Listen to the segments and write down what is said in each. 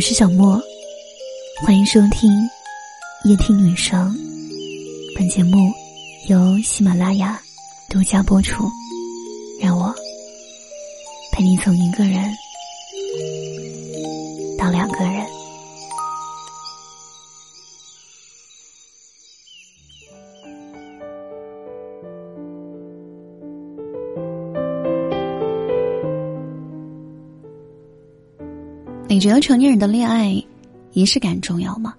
我是小莫，欢迎收听夜听女生。本节目由喜马拉雅独家播出。让我陪你从一个人到两个人。你觉得成年人的恋爱仪式感重要吗？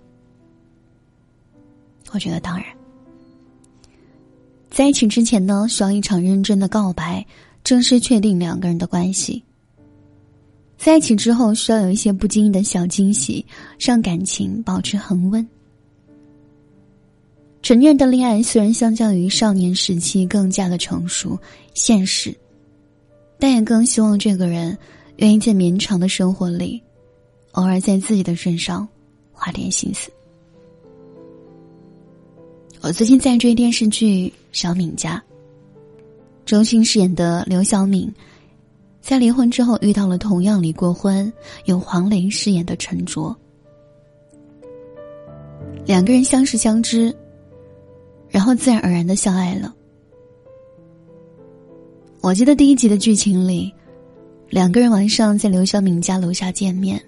我觉得当然。在一起之前呢，需要一场认真的告白，正式确定两个人的关系。在一起之后，需要有一些不经意的小惊喜，让感情保持恒温。成年人的恋爱虽然相较于少年时期更加的成熟、现实，但也更希望这个人愿意在绵长的生活里。偶尔在自己的身上花点心思。我最近在追电视剧《小敏家》，周迅饰演的刘小敏，在离婚之后遇到了同样离过婚、由黄磊饰演的陈卓，两个人相识相知，然后自然而然的相爱了。我记得第一集的剧情里，两个人晚上在刘小敏家楼下见面。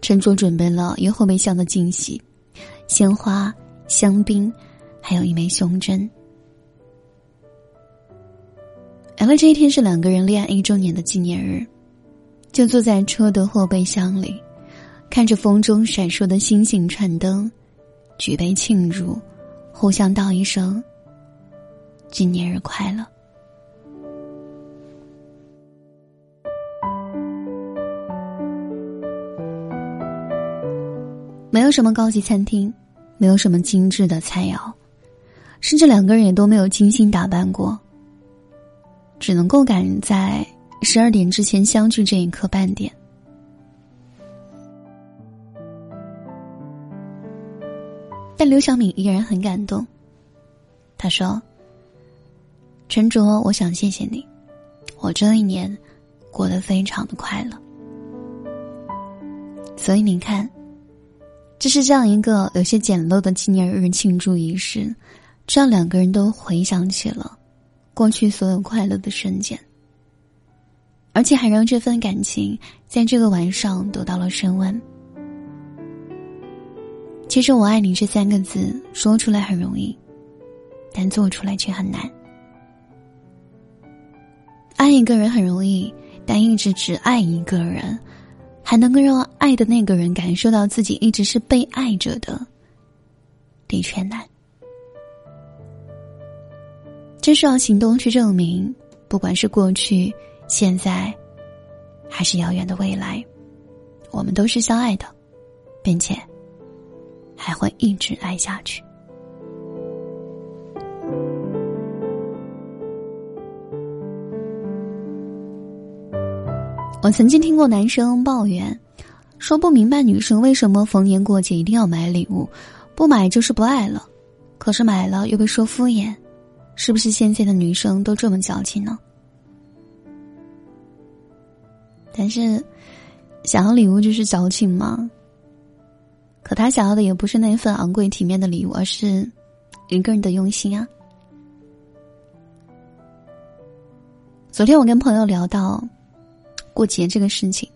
陈卓准备了一个后备箱的惊喜，鲜花、香槟，还有一枚胸针。然后这一天是两个人恋爱一周年的纪念日，就坐在车的后备箱里，看着风中闪烁的星星串灯，举杯庆祝，互相道一声“纪念日快乐”。没有什么高级餐厅，没有什么精致的菜肴，甚至两个人也都没有精心打扮过。只能够赶在十二点之前相聚这一刻半点。但刘小敏依然很感动。他说：“陈卓，我想谢谢你，我这一年过得非常的快乐。所以你看。”这是这样一个有些简陋的纪念日庆祝仪式，这让两个人都回想起了过去所有快乐的瞬间，而且还让这份感情在这个晚上得到了升温。其实“我爱你”这三个字说出来很容易，但做出来却很难。爱一个人很容易，但一直只爱一个人。还能够让爱的那个人感受到自己一直是被爱着的，的确难。这需要行动去证明，不管是过去、现在，还是遥远的未来，我们都是相爱的，并且还会一直爱下去。我曾经听过男生抱怨，说不明白女生为什么逢年过节一定要买礼物，不买就是不爱了，可是买了又被说敷衍，是不是现在的女生都这么矫情呢？但是，想要礼物就是矫情吗？可他想要的也不是那份昂贵体面的礼物，而是一个人的用心啊。昨天我跟朋友聊到。过节这个事情，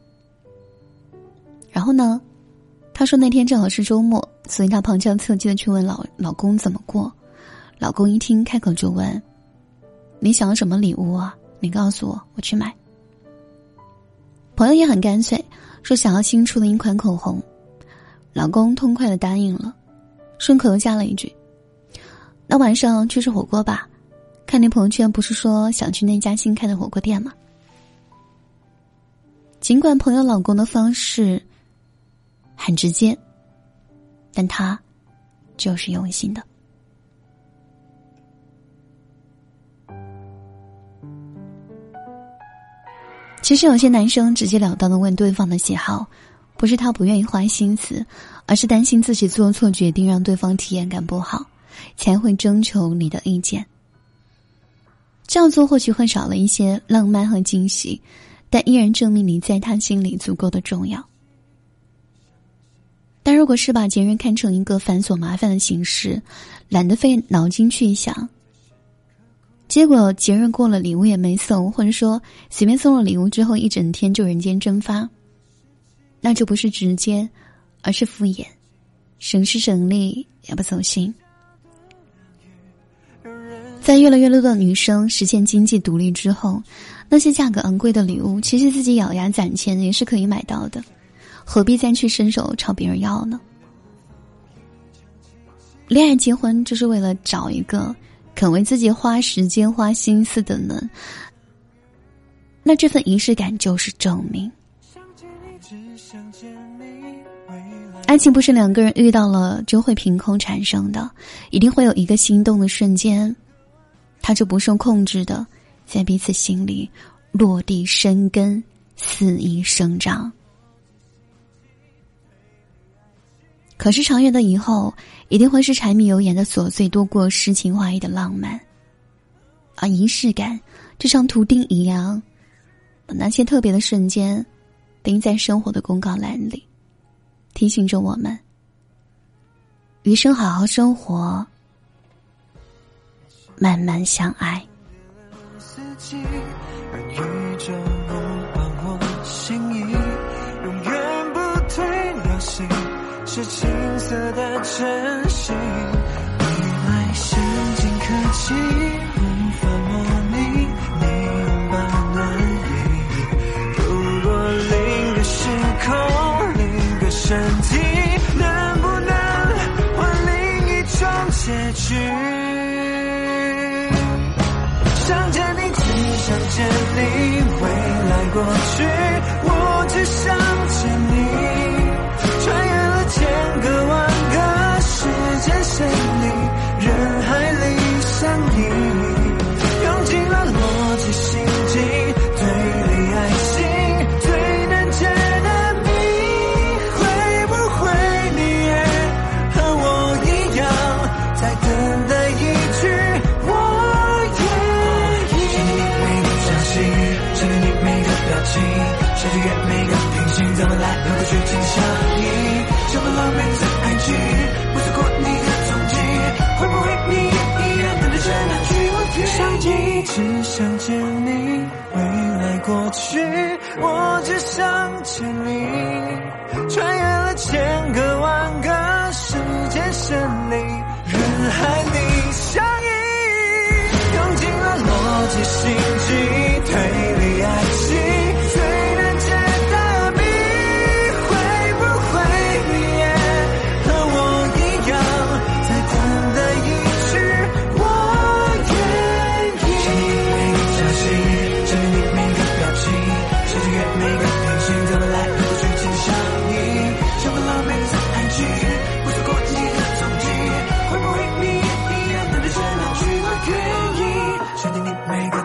然后呢，他说那天正好是周末，所以他旁敲侧击的去问老老公怎么过。老公一听，开口就问：“你想要什么礼物啊？你告诉我，我去买。”朋友也很干脆，说想要新出的一款口红。老公痛快的答应了，顺口又加了一句：“那晚上去吃火锅吧，看你朋友圈不是说想去那家新开的火锅店吗？”尽管朋友老公的方式很直接，但他就是用心的。其实有些男生直截了当的问对方的喜好，不是他不愿意花心思，而是担心自己做错决定让对方体验感不好，才会征求你的意见。这样做或许会少了一些浪漫和惊喜。但依然证明你在他心里足够的重要。但如果是把节日看成一个繁琐麻烦的形式，懒得费脑筋去想，结果节日过了，礼物也没送，或者说随便送了礼物之后，一整天就人间蒸发，那就不是直接，而是敷衍，省时省力也不走心。在越来越多的女生实现经济独立之后，那些价格昂贵的礼物，其实自己咬牙攒钱也是可以买到的。何必再去伸手朝别人要呢？恋爱结婚就是为了找一个肯为自己花时间花心思的人，那这份仪式感就是证明。爱情不是两个人遇到了就会凭空产生的，一定会有一个心动的瞬间，他就不受控制的在彼此心里落地生根，肆意生长。可是长远的以后，一定会是柴米油盐的琐碎多过诗情画意的浪漫，而仪式感就像图钉一样，把那些特别的瞬间钉在生活的公告栏里，提醒着我们：余生好好生活，慢慢相爱。是青涩的真心，未来先进科技无法模拟你拥抱暖意。如果另个时空，另个身体，能不能换另一种结局？想见你，只想见你，未来过去，只想见你，未来过去，我只想见你。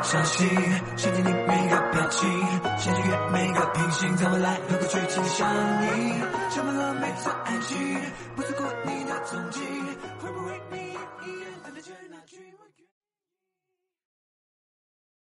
相信，想见你每个表情，想穿越每个平行，在未来和过去紧相依，充满了每次爱情，不错过你的踪迹，会不会你也一样等待着那句？